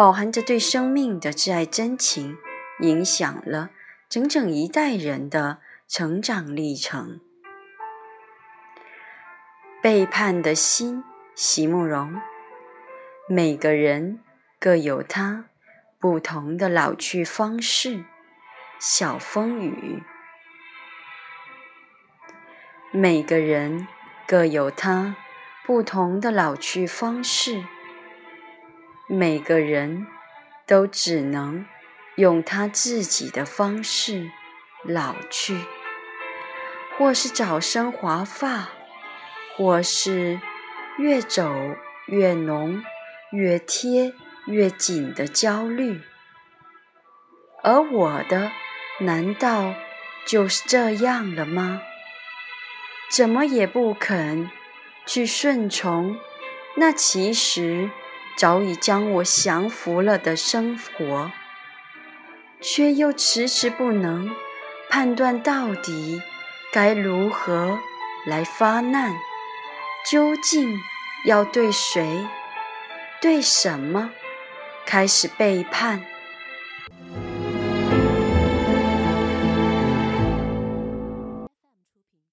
饱含着对生命的挚爱真情，影响了整整一代人的成长历程。背叛的心，席慕容。每个人各有他不同的老去方式。小风雨。每个人各有他不同的老去方式。每个人都只能用他自己的方式老去，或是早生华发。或是越走越浓、越贴越紧的焦虑，而我的难道就是这样了吗？怎么也不肯去顺从那其实早已将我降服了的生活，却又迟迟不能判断到底该如何来发难。究竟要对谁、对什么开始背叛？